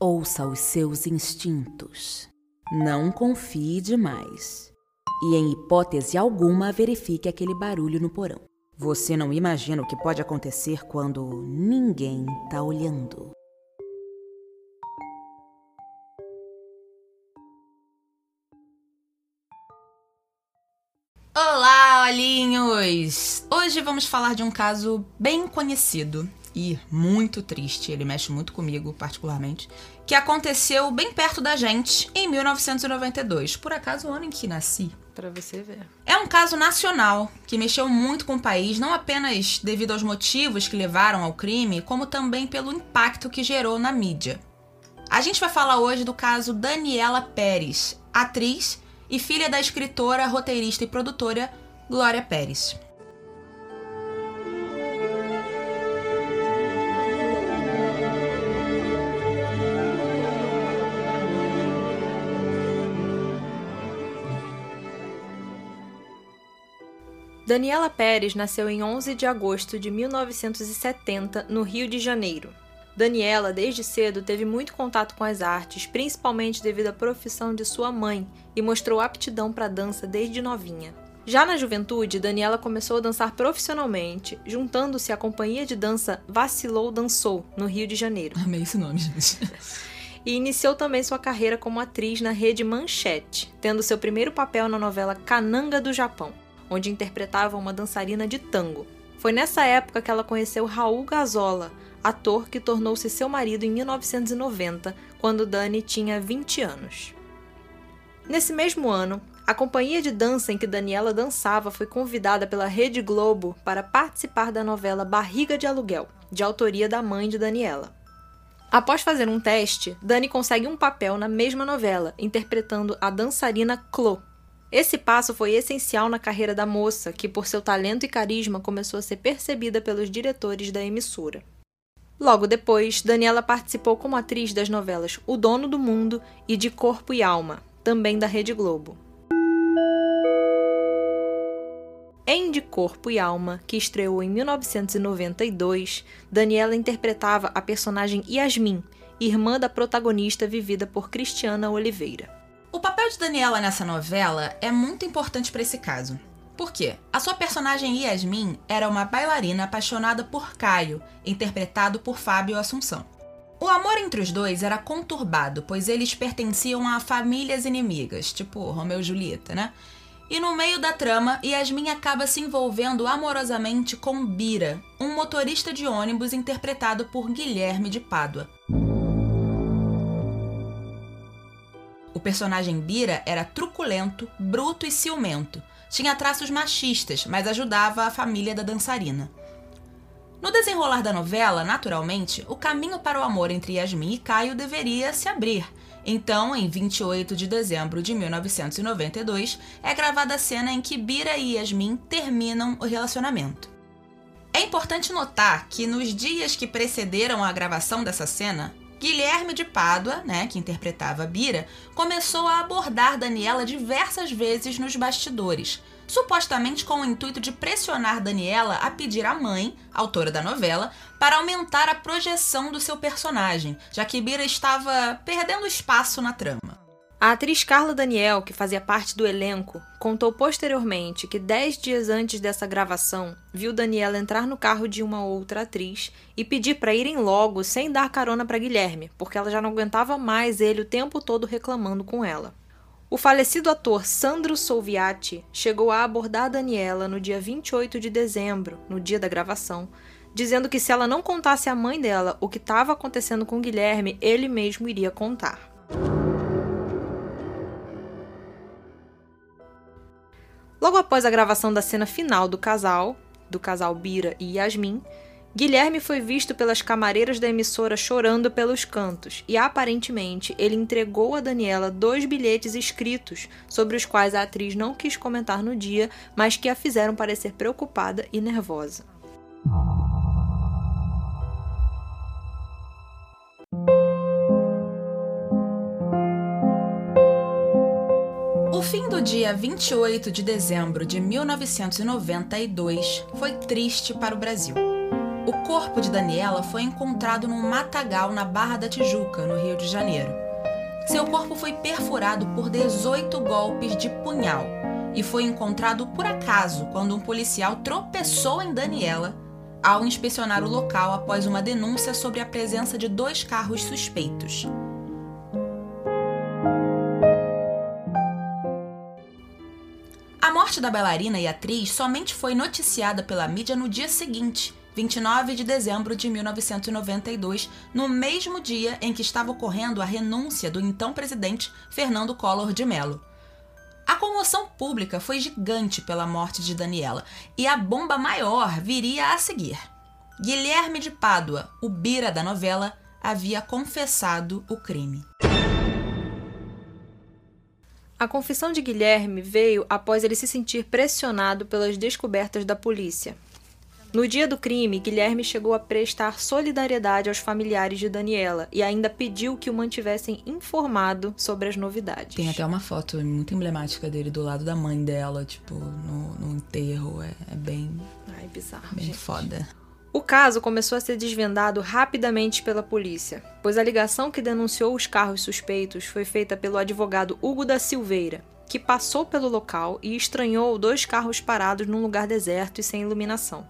Ouça os seus instintos. Não confie demais. E, em hipótese alguma, verifique aquele barulho no porão. Você não imagina o que pode acontecer quando ninguém está olhando. Olá, olhinhos! Hoje vamos falar de um caso bem conhecido e muito triste, ele mexe muito comigo particularmente, que aconteceu bem perto da gente em 1992, por acaso o ano em que nasci. Você ver. É um caso nacional que mexeu muito com o país, não apenas devido aos motivos que levaram ao crime, como também pelo impacto que gerou na mídia. A gente vai falar hoje do caso Daniela Pérez, atriz e filha da escritora, roteirista e produtora Glória Pérez. Daniela Pérez nasceu em 11 de agosto de 1970, no Rio de Janeiro. Daniela, desde cedo, teve muito contato com as artes, principalmente devido à profissão de sua mãe, e mostrou aptidão para dança desde novinha. Já na juventude, Daniela começou a dançar profissionalmente, juntando-se à companhia de dança Vacilou Dançou, no Rio de Janeiro. Amei esse nome, gente. e iniciou também sua carreira como atriz na rede Manchete, tendo seu primeiro papel na novela Cananga do Japão onde interpretava uma dançarina de tango. Foi nessa época que ela conheceu Raul Gazola, ator que tornou-se seu marido em 1990, quando Dani tinha 20 anos. Nesse mesmo ano, a companhia de dança em que Daniela dançava foi convidada pela Rede Globo para participar da novela Barriga de Aluguel, de autoria da mãe de Daniela. Após fazer um teste, Dani consegue um papel na mesma novela, interpretando a dançarina Clo, esse passo foi essencial na carreira da moça, que por seu talento e carisma começou a ser percebida pelos diretores da emissora. Logo depois, Daniela participou como atriz das novelas O Dono do Mundo e De Corpo e Alma, também da Rede Globo. Em De Corpo e Alma, que estreou em 1992, Daniela interpretava a personagem Yasmin, irmã da protagonista vivida por Cristiana Oliveira. Papel de Daniela nessa novela é muito importante para esse caso. Por quê? A sua personagem Yasmin era uma bailarina apaixonada por Caio, interpretado por Fábio Assunção. O amor entre os dois era conturbado, pois eles pertenciam a famílias inimigas, tipo Romeu e Julieta, né? E no meio da trama, Yasmin acaba se envolvendo amorosamente com Bira, um motorista de ônibus interpretado por Guilherme de Pádua. O personagem Bira era truculento, bruto e ciumento. Tinha traços machistas, mas ajudava a família da dançarina. No desenrolar da novela, naturalmente, o caminho para o amor entre Yasmin e Caio deveria se abrir. Então, em 28 de dezembro de 1992, é gravada a cena em que Bira e Yasmin terminam o relacionamento. É importante notar que nos dias que precederam a gravação dessa cena, Guilherme de Pádua, né, que interpretava Bira, começou a abordar Daniela diversas vezes nos bastidores, supostamente com o intuito de pressionar Daniela a pedir à mãe, autora da novela, para aumentar a projeção do seu personagem, já que Bira estava perdendo espaço na trama. A atriz Carla Daniel, que fazia parte do elenco, contou posteriormente que dez dias antes dessa gravação, viu Daniela entrar no carro de uma outra atriz e pedir para irem logo sem dar carona para Guilherme, porque ela já não aguentava mais ele o tempo todo reclamando com ela. O falecido ator Sandro Solviati chegou a abordar Daniela no dia 28 de dezembro, no dia da gravação, dizendo que se ela não contasse à mãe dela o que estava acontecendo com Guilherme, ele mesmo iria contar. Logo após a gravação da cena final do casal, do casal Bira e Yasmin, Guilherme foi visto pelas camareiras da emissora chorando pelos cantos e aparentemente ele entregou a Daniela dois bilhetes escritos sobre os quais a atriz não quis comentar no dia, mas que a fizeram parecer preocupada e nervosa. Fim do dia 28 de dezembro de 1992 foi triste para o Brasil. O corpo de Daniela foi encontrado num matagal na Barra da Tijuca, no Rio de Janeiro. Seu corpo foi perfurado por 18 golpes de punhal e foi encontrado por acaso quando um policial tropeçou em Daniela ao inspecionar o local após uma denúncia sobre a presença de dois carros suspeitos. Morte da bailarina e atriz somente foi noticiada pela mídia no dia seguinte, 29 de dezembro de 1992, no mesmo dia em que estava ocorrendo a renúncia do então presidente Fernando Collor de Mello. A comoção pública foi gigante pela morte de Daniela e a bomba maior viria a seguir. Guilherme de Pádua, o Bira da novela, havia confessado o crime. A confissão de Guilherme veio após ele se sentir pressionado pelas descobertas da polícia. No dia do crime, Guilherme chegou a prestar solidariedade aos familiares de Daniela e ainda pediu que o mantivessem informado sobre as novidades. Tem até uma foto muito emblemática dele do lado da mãe dela, tipo, no, no enterro. É, é, bem. Ai, bizarro. Bem gente. foda. O caso começou a ser desvendado rapidamente pela polícia, pois a ligação que denunciou os carros suspeitos foi feita pelo advogado Hugo da Silveira, que passou pelo local e estranhou dois carros parados num lugar deserto e sem iluminação.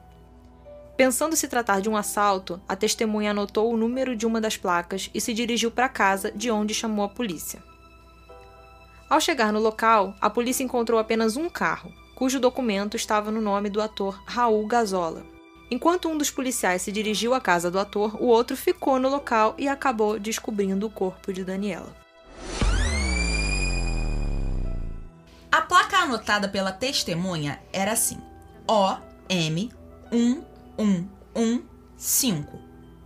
Pensando se tratar de um assalto, a testemunha anotou o número de uma das placas e se dirigiu para casa, de onde chamou a polícia. Ao chegar no local, a polícia encontrou apenas um carro, cujo documento estava no nome do ator Raul Gazola. Enquanto um dos policiais se dirigiu à casa do ator, o outro ficou no local e acabou descobrindo o corpo de Daniela. A placa anotada pela testemunha era assim: O M 1 115.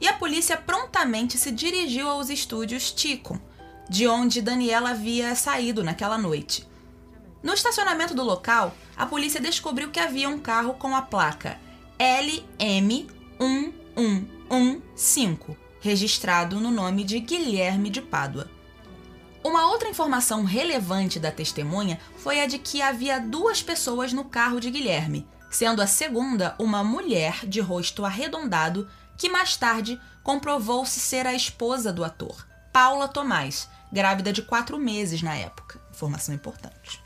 E a polícia prontamente se dirigiu aos estúdios Tico, de onde Daniela havia saído naquela noite. No estacionamento do local, a polícia descobriu que havia um carro com a placa LM1115, registrado no nome de Guilherme de Pádua. Uma outra informação relevante da testemunha foi a de que havia duas pessoas no carro de Guilherme, sendo a segunda uma mulher de rosto arredondado que mais tarde comprovou-se ser a esposa do ator, Paula Tomás, grávida de quatro meses na época. Informação importante.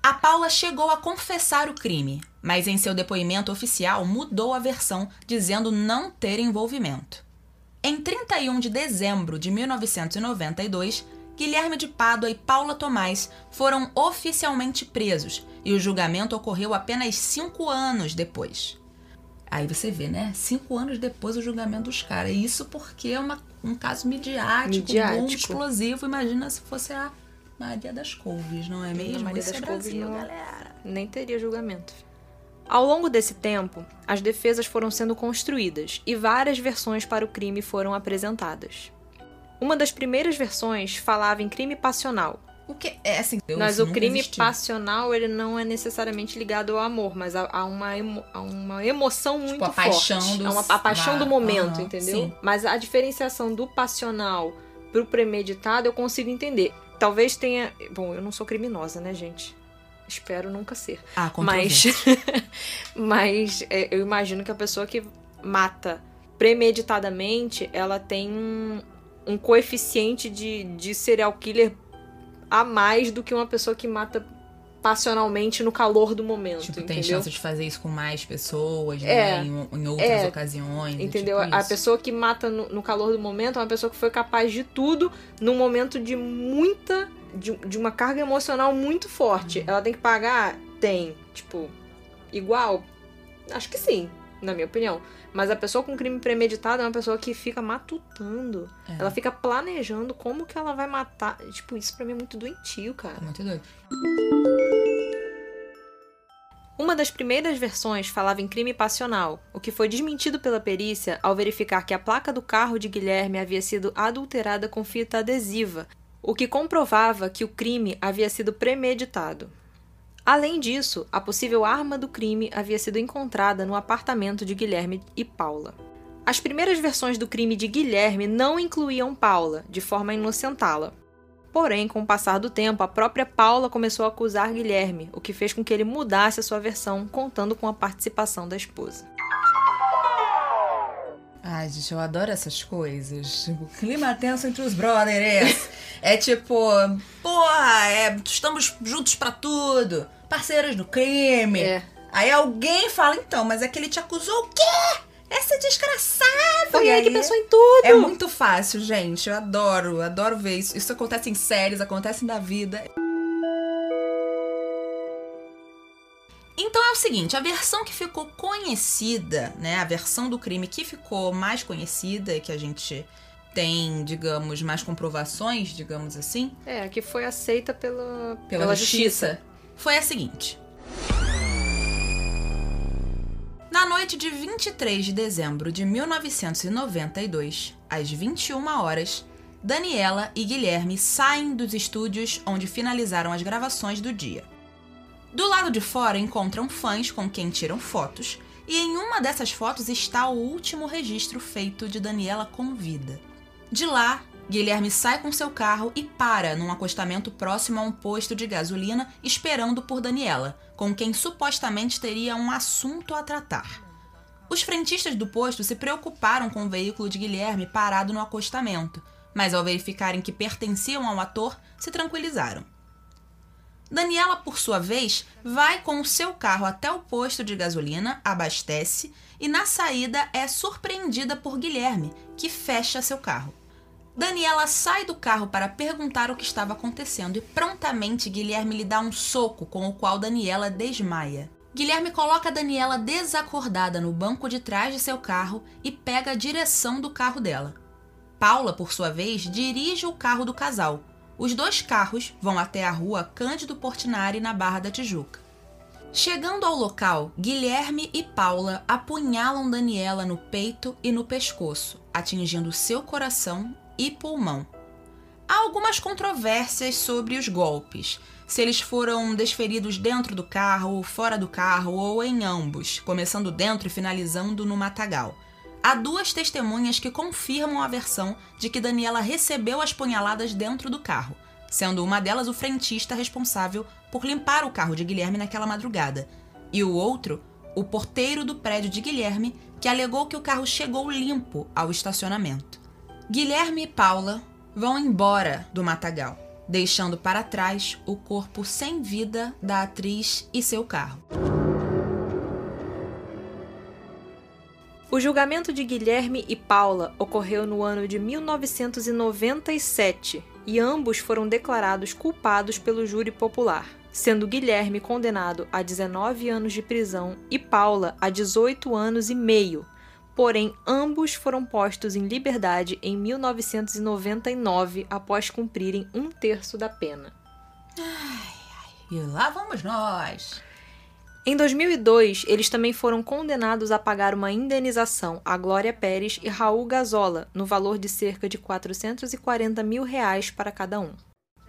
A Paula chegou a confessar o crime, mas em seu depoimento oficial mudou a versão, dizendo não ter envolvimento. Em 31 de dezembro de 1992, Guilherme de Pádua e Paula Tomás foram oficialmente presos e o julgamento ocorreu apenas cinco anos depois. Aí você vê, né? Cinco anos depois o julgamento dos caras. Isso porque é uma, um caso midiático, Midiático. boom, explosivo. Imagina se fosse a Maria das Couves, não é mesmo? Maria Isso das é Couves Brasil, não- galera. Nem teria julgamento. Ao longo desse tempo, as defesas foram sendo construídas e várias versões para o crime foram apresentadas. Uma das primeiras versões falava em crime passional, O que é assim? Deus mas o crime existiu. passional ele não é necessariamente ligado ao amor, mas a, a uma, emo- a uma emoção muito Tipo, a paixão forte. dos- É uma, a paixão do momento, entendeu? sim. Mas a diferenciação do passional pro premeditado eu consigo entender. Talvez tenha. Bom, eu não sou criminosa, né, gente? Espero nunca ser. Ah, Mas, mas é, eu imagino que a pessoa que mata premeditadamente, ela tem um, um coeficiente de, de serial killer a mais do que uma pessoa que mata passionalmente no calor do momento, Tipo, tem entendeu? chance de fazer isso com mais pessoas, É. né? Em, em outras É. ocasiões. Entendeu? tipo a isso. pessoa que mata no, no calor do momento é uma pessoa que foi capaz de tudo num momento de muita. De, de uma carga emocional muito forte. Uhum. Ela tem que pagar? Tem. Tipo, igual? Acho que sim, na minha opinião. Mas a pessoa com crime premeditado é uma pessoa que fica matutando. É. Ela fica planejando como que ela vai matar. Tipo, isso pra mim é muito doentio, cara. É muito doido. Uma das primeiras versões falava em crime passional, o que foi desmentido pela perícia ao verificar que a placa do carro de Guilherme havia sido adulterada com fita adesiva, o que comprovava que o crime havia sido premeditado. Além disso, a possível arma do crime havia sido encontrada no apartamento de Guilherme e Paula. As primeiras versões do crime de Guilherme não incluíam Paula, de forma a inocentá-la. Porém, com o passar do tempo, a própria Paula começou a acusar Guilherme, o que fez com que ele mudasse a sua versão, contando com a participação da esposa. Ai, gente, eu adoro essas coisas. Tipo, clima tenso entre os brothers. é tipo, porra, é, estamos juntos pra tudo. Parceiros no crime. É. Aí alguém fala, então, mas é que ele te acusou o quê? Essa desgraçada! Foi ele que pensou em tudo. É muito fácil, gente. Eu adoro, adoro ver isso. Isso acontece em séries, acontece na vida. Seguinte, a versão que ficou conhecida, né, a versão do crime que ficou mais conhecida, que a gente tem, digamos, mais comprovações, digamos assim, É, que foi aceita pela, pela, justiça, foi a seguinte. Na noite de 23 de dezembro de 1992, às 21 horas, Daniela e Guilherme saem dos estúdios onde finalizaram as gravações do dia. Do lado de fora encontram fãs com quem tiram fotos, e em uma dessas fotos está o último registro feito de Daniela com vida. De lá, Guilherme sai com seu carro e para num acostamento próximo a um posto de gasolina, esperando por Daniela, com quem supostamente teria um assunto a tratar. Os frentistas do posto se preocuparam com o veículo de Guilherme parado no acostamento, mas ao verificarem que pertenciam ao ator, se tranquilizaram. Daniela, por sua vez, vai com o seu carro até o posto de gasolina, abastece e na saída é surpreendida por Guilherme, que fecha seu carro. Daniela sai do carro para perguntar o que estava acontecendo e prontamente Guilherme lhe dá um soco com o qual Daniela desmaia. Guilherme coloca Daniela desacordada no banco de trás de seu carro e pega a direção do carro dela. Paula, por sua vez, dirige o carro do casal. Os dois carros vão até a rua Cândido Portinari, na Barra da Tijuca. Chegando ao local, Guilherme e Paula apunhalam Daniela no peito e no pescoço, atingindo seu coração e pulmão. Há algumas controvérsias sobre os golpes, se eles foram desferidos dentro do carro, fora do carro ou em ambos, começando dentro e finalizando no matagal. Há duas testemunhas que confirmam a versão de que Daniela recebeu as punhaladas dentro do carro, sendo uma delas o frentista responsável por limpar o carro de Guilherme naquela madrugada, e o outro, o porteiro do prédio de Guilherme, que alegou que o carro chegou limpo ao estacionamento. Guilherme e Paula vão embora do matagal, deixando para trás o corpo sem vida da atriz e seu carro. O julgamento de Guilherme e Paula ocorreu no ano de 1997 e ambos foram declarados culpados pelo júri popular, sendo Guilherme condenado a 19 anos de prisão e Paula a 18 anos e meio. Porém, ambos foram postos em liberdade em 1999 após cumprirem um terço da pena. E lá vamos nós! Em 2002, eles também foram condenados a pagar uma indenização a Glória Pérez e Raul Gazola, no valor de cerca de 440 mil reais para cada um.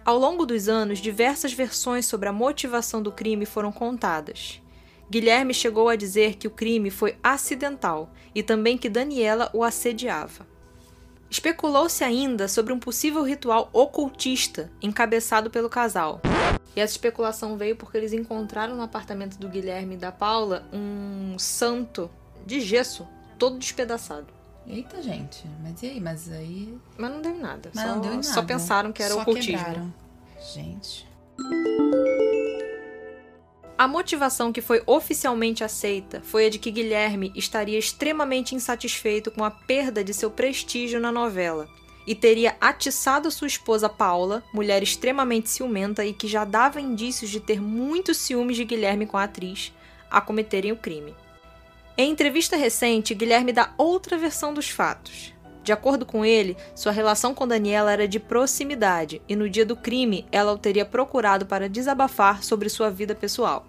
Ao longo dos anos, diversas versões sobre a motivação do crime foram contadas. Guilherme chegou a dizer que o crime foi acidental e também que Daniela o assediava. Especulou-se ainda sobre um possível ritual ocultista encabeçado pelo casal. E essa especulação veio porque eles encontraram no apartamento do Guilherme e da Paula um santo de gesso todo despedaçado. Eita, gente, mas e aí? Mas aí. Mas não deu nada. Mas só, não deu em nada. só pensaram que era Só ocultismo. quebraram. Gente. A motivação que foi oficialmente aceita foi a de que Guilherme estaria extremamente insatisfeito com a perda de seu prestígio na novela e teria atiçado sua esposa Paula, mulher extremamente ciumenta e que já dava indícios de ter muitos ciúmes de Guilherme com a atriz, a cometerem o crime. Em entrevista recente, Guilherme dá outra versão dos fatos. De acordo com ele, sua relação com Daniela era de proximidade e no dia do crime ela o teria procurado para desabafar sobre sua vida pessoal.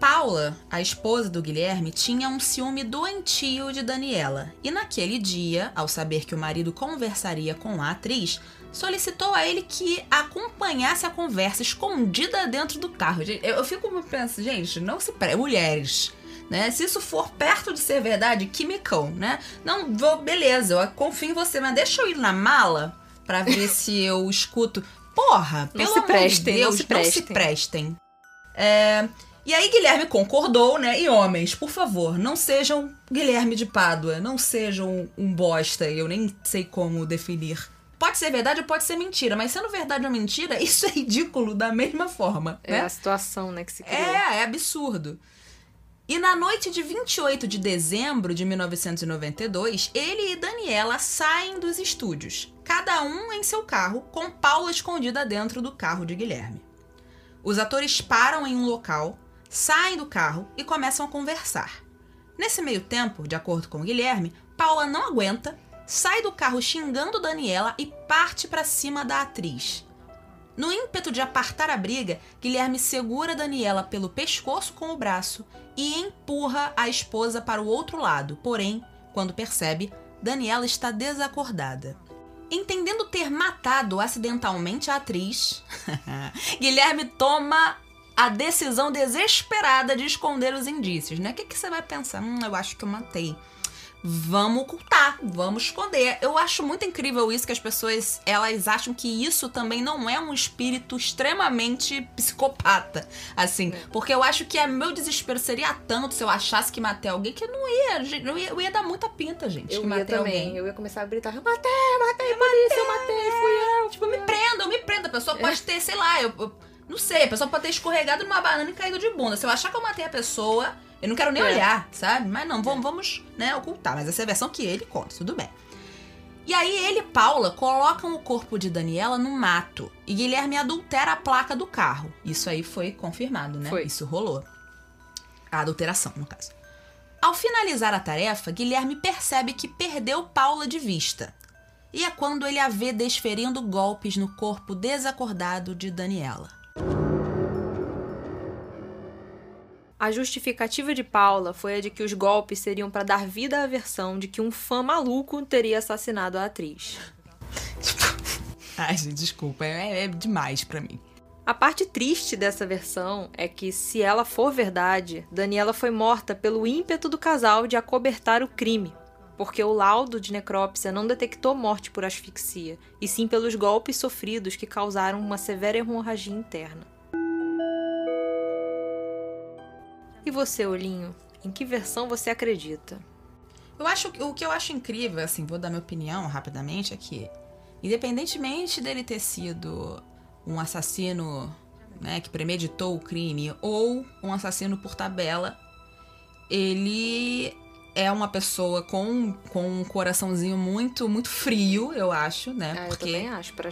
Paula, a esposa do Guilherme, tinha um ciúme doentio de Daniela e naquele dia, ao saber que o marido conversaria com a atriz, solicitou a ele que acompanhasse a conversa escondida dentro do carro. Eu fico pensando, gente, não se pre... mulheres, né? Se isso for perto de ser verdade, quimicão, né? Não, vou, beleza, eu confio em você, mas deixa eu ir na mala pra ver se eu escuto. Porra, Não pelo se amor prestem, de não Deus, se prestem. prestem. É, E aí Guilherme concordou, né? E homens, por favor, não sejam Guilherme de Pádua, não sejam um bosta, eu nem sei como definir. Pode ser verdade ou pode ser mentira, mas sendo verdade ou mentira, isso é ridículo da mesma forma, É né? a situação, né, que se criou. É, é absurdo. E na noite de 28 de dezembro de 1992, ele e Daniela saem dos estúdios, cada um em seu carro, com Paula escondida dentro do carro de Guilherme. Os atores param em um local, saem do carro e começam a conversar. Nesse meio tempo, de acordo com Guilherme, Paula não aguenta, sai do carro xingando Daniela e parte para cima da atriz. No ímpeto de apartar a briga, Guilherme segura Daniela pelo pescoço com o braço e empurra a esposa para o outro lado. Porém, quando percebe, Daniela está desacordada. Entendendo ter matado acidentalmente a atriz, Guilherme toma a decisão desesperada de esconder os indícios, né? O que, que você vai pensar? Hum, eu acho que eu matei vamos ocultar, vamos esconder. Eu acho muito incrível isso que as pessoas elas acham que isso também não é um espírito extremamente psicopata, assim, porque eu acho que é meu desespero seria tanto se eu achasse que matei alguém que eu não ia, eu ia, eu ia dar muita pinta, gente, Eu que ia matei também. alguém. Eu ia começar a gritar, eu matei, eu matei, polícia, eu matei, fui eu. Tipo, me prendam, me prendam. A pessoa pode ter, sei lá, eu, eu não sei, a pessoa pode ter escorregado numa banana e caído de bunda. Se eu achar que eu matei a pessoa, eu não quero nem É. olhar, sabe? Mas não, vamos, vamos, né, ocultar. Mas essa é a versão que ele conta, tudo bem. E aí ele e Paula colocam o corpo de Daniela no mato. E Guilherme adultera a placa do carro. Isso aí foi confirmado, né? Foi. Isso rolou. A adulteração, no caso. Ao finalizar a tarefa, Guilherme percebe que perdeu Paula de vista. E é quando ele a vê desferindo golpes no corpo desacordado de Daniela. A justificativa de Paula foi a de que os golpes seriam para dar vida à versão de que um fã maluco teria assassinado a atriz. Ai, gente, desculpa, é, é demais pra mim. A parte triste dessa versão é que, se ela for verdade, Daniela foi morta pelo ímpeto do casal de acobertar o crime, porque o laudo de necrópsia não detectou morte por asfixia, e sim pelos golpes sofridos que causaram uma severa hemorragia interna. E você, Olinho, em que versão você acredita? Eu acho o que eu acho incrível, assim, vou dar minha opinião rapidamente, é que, independentemente dele ter sido um assassino né, que premeditou o crime ou um assassino por tabela, ele é uma pessoa com, com um coraçãozinho muito, muito frio, eu acho, né? Ah, eu Porque também acho, pra,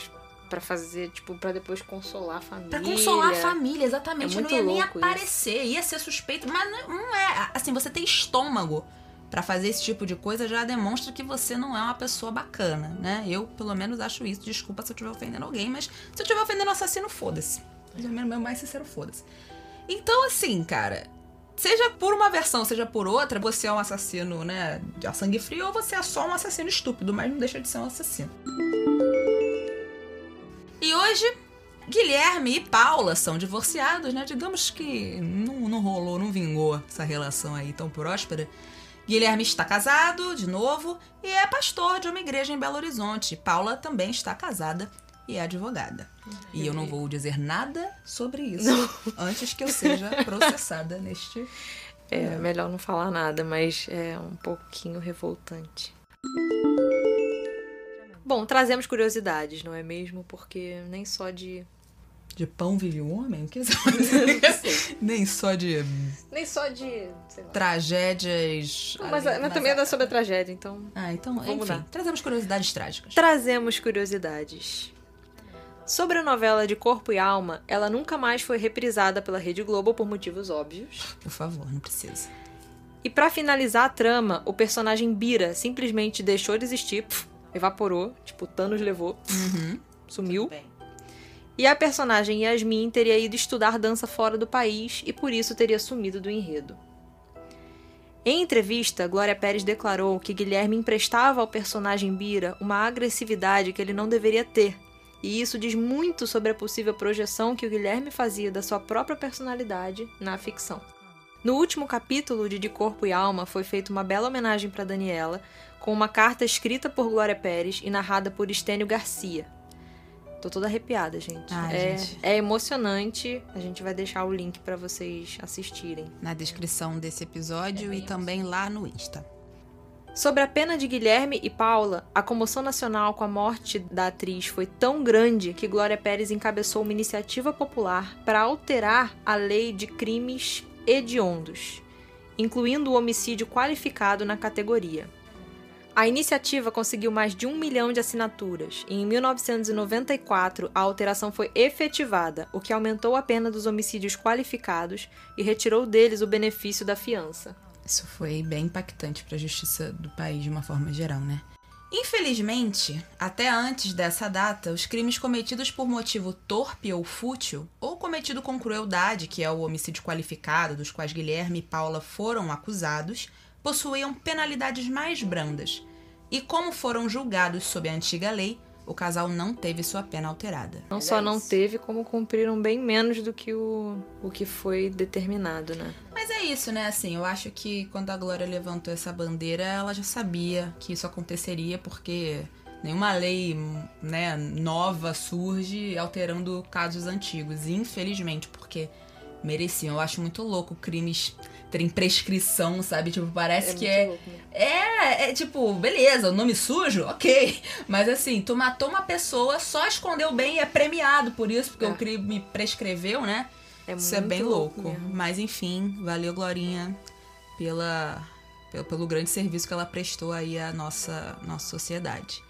pra fazer, tipo, pra depois consolar a família. Pra consolar a família, exatamente. É não ia nem louco isso. aparecer, ia ser suspeito. Mas não- é. Assim, você ter estômago pra fazer esse tipo de coisa já demonstra que você não é uma pessoa bacana, né? Eu, pelo menos, acho isso. Desculpa se eu estiver ofendendo alguém, mas se eu estiver ofendendo um assassino, foda-se. Pelo menos, meu mais sincero, foda-se. Então, assim, cara. Seja por uma versão, seja por outra, você é um assassino, né, de sangue frio, ou você é só um assassino estúpido, mas não deixa de ser um assassino. Hoje, Guilherme e Paula são divorciados, né? Digamos que não, não rolou, não vingou essa relação aí tão próspera. Guilherme está casado, de novo, e é pastor de uma igreja em Belo Horizonte. Paula também está casada e é advogada. E eu não vou dizer nada sobre isso antes que eu seja processada neste. É, melhor não falar nada, mas é um pouquinho revoltante. Bom, trazemos curiosidades, não é mesmo? Porque nem só de. De pão vive o homem? O que pode dizer? Nem só de Nem só de. lá. tragédias. Não, mas, ali- mas também é sobre a tragédia, então. Ah, então, Vamos enfim, mudar. trazemos curiosidades trágicas. Trazemos curiosidades. Sobre a novela de Corpo e Alma, ela nunca mais foi reprisada pela Rede Globo por motivos óbvios. Por favor, não precisa. E pra finalizar a trama, o personagem Bira simplesmente deixou de existir, pf, evaporou, tipo, Thanos levou, Uhum. sumiu. E a personagem Yasmin teria ido estudar dança fora do país e por isso teria sumido do enredo. Em entrevista, Glória Pérez declarou que Guilherme emprestava ao personagem Bira uma agressividade que ele não deveria ter. E isso diz muito sobre a possível projeção que o Guilherme fazia da sua própria personalidade na ficção. No último capítulo de De Corpo e Alma foi feita uma bela homenagem para Daniela, com uma carta escrita por Glória Pérez e narrada por Estênio Garcia. Tô toda arrepiada, gente. Ai, é, gente. é emocionante. A gente vai deixar o link pra vocês assistirem. Na descrição desse episódio e também lá no Insta. Sobre a pena de Guilherme e Paula, a comoção nacional com a morte da atriz foi tão grande que Glória Pérez encabeçou uma iniciativa popular para alterar a lei de crimes hediondos, incluindo o homicídio qualificado na categoria. A iniciativa conseguiu mais de um milhão de assinaturas e em 1994 a alteração foi efetivada, o que aumentou a pena dos homicídios qualificados e retirou deles o benefício da fiança. Isso foi bem impactante para a justiça do país de uma forma geral, né? Infelizmente, até antes dessa data, os crimes cometidos por motivo torpe ou fútil, ou cometido com crueldade, que é o homicídio qualificado, dos quais Guilherme e Paula foram acusados, possuíam penalidades mais brandas. E como foram julgados sob a antiga lei, o casal não teve sua pena alterada. Não só não teve, como cumpriram bem menos do que o, o que foi determinado, né? Mas é isso, né? Assim, eu acho que quando a Glória levantou essa bandeira, ela já sabia que isso aconteceria, porque nenhuma lei né, nova surge alterando casos antigos. Infelizmente, porque mereciam. Eu acho muito louco crimes terem prescrição, sabe? Tipo, parece que é. louco, né? É, é tipo, beleza, o nome sujo, ok. Mas assim, tu matou uma pessoa, só escondeu bem e é premiado por isso, porque É. o crime prescreveu, né? É Isso é bem louco. mesmo. Mas enfim, valeu, Glorinha, pela, pelo, pelo grande serviço que ela prestou aí à nossa, nossa sociedade.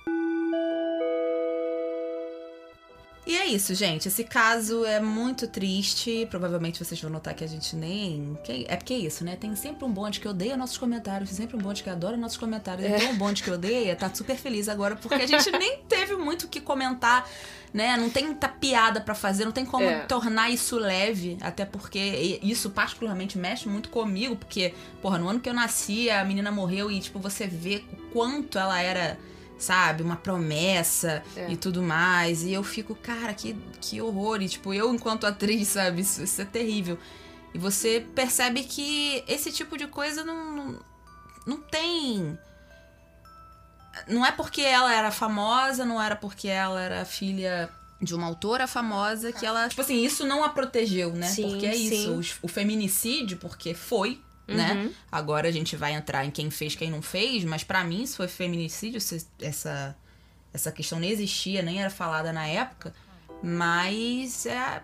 É isso, gente. Esse caso é muito triste. Provavelmente vocês vão notar que a gente nem. É porque é isso, né? Tem sempre um bonde que odeia nossos comentários, tem sempre um bonde que adora nossos comentários. Então o bonde que odeia tá super feliz agora, porque a gente nem teve muito o que comentar, né? Não tem muita piada pra fazer, não tem como É. tornar isso leve, até porque isso particularmente mexe muito comigo, porque, porra, no ano que eu nasci, a menina morreu e, tipo, você vê o quanto ela era, sabe, uma promessa É. e tudo mais. E eu fico, cara, que, que horror. E, tipo, eu, enquanto atriz, sabe, isso, isso é terrível. E você percebe que esse tipo de coisa não, não, não tem. Não é porque ela era famosa, não era porque ela era filha de uma autora famosa que ela. Tipo assim, isso não a protegeu, né? Sim, porque é isso. sim. os- O feminicídio, porque foi, né? Uhum. Agora a gente vai entrar em quem fez, quem não fez, mas pra mim isso foi feminicídio, se- essa, essa questão nem existia, nem era falada na época, mas é,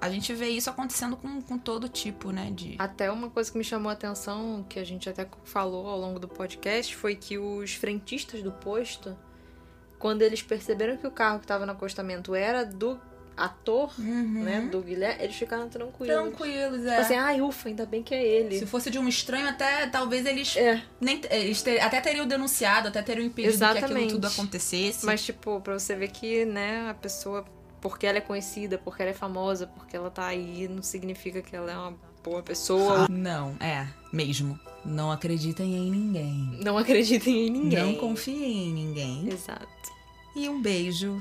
a gente vê isso acontecendo com, com todo tipo, né, de... Até uma coisa que me chamou a atenção, que a gente até falou ao longo do podcast, foi que os frentistas do posto, quando eles perceberam que o carro que estava no acostamento era do ator, Uhum. né, do Guilherme, eles ficaram tranquilos. Tranquilos, Tipo é. assim, ai, ufa, ainda bem que é ele. Se fosse de um estranho, até talvez eles, É, nem, eles ter- até teriam denunciado, até teriam impedido que aquilo Exatamente. tudo acontecesse. mas tipo, pra você ver que, né, a pessoa, porque ela é conhecida, porque ela é famosa, porque ela tá aí, não significa que ela é uma boa pessoa. Não, é, mesmo. Não acreditem em ninguém. Não acreditem em ninguém. Não confiem em ninguém. Exato. E um beijo.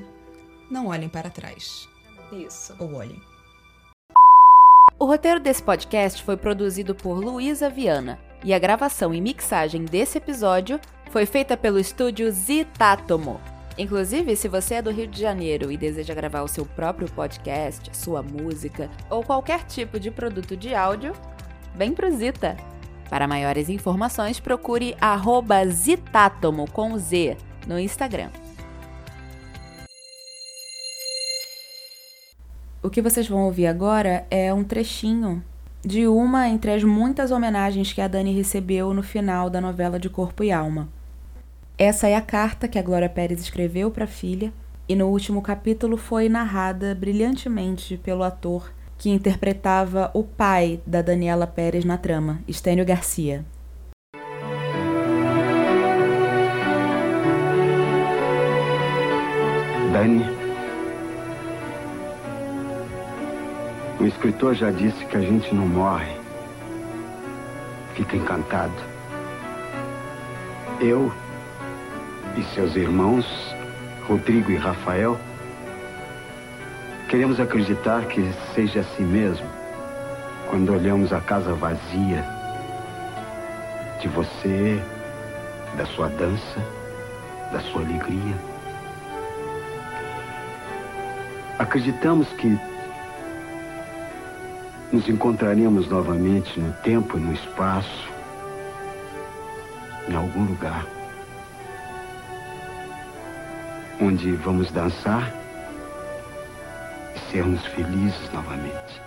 Não olhem para trás. Isso. Ou olhem. O roteiro desse podcast foi produzido por Luísa Viana e a gravação e mixagem desse episódio foi feita pelo estúdio Zitatomo. Inclusive, se você é do Rio de Janeiro e deseja gravar o seu próprio podcast, sua música ou qualquer tipo de produto de áudio, vem pro Zita! Para maiores informações, procure arroba Zitatomo com Z no Instagram. O que vocês vão ouvir agora é um trechinho de uma entre as muitas homenagens que a Dani recebeu no final da novela de Corpo e Alma. Essa é a carta que a Glória Pérez escreveu para a filha e no último capítulo foi narrada brilhantemente pelo ator que interpretava o pai da Daniela Pérez na trama, Estênio Garcia. Dani, o escritor já disse que a gente não morre, fica encantado. Eu e seus irmãos, Rodrigo e Rafael, queremos acreditar que seja assim mesmo quando olhamos a casa vazia de você, da sua dança, da sua alegria. Acreditamos que nos encontraremos novamente no tempo e no espaço, em algum lugar, onde vamos dançar e sermos felizes novamente.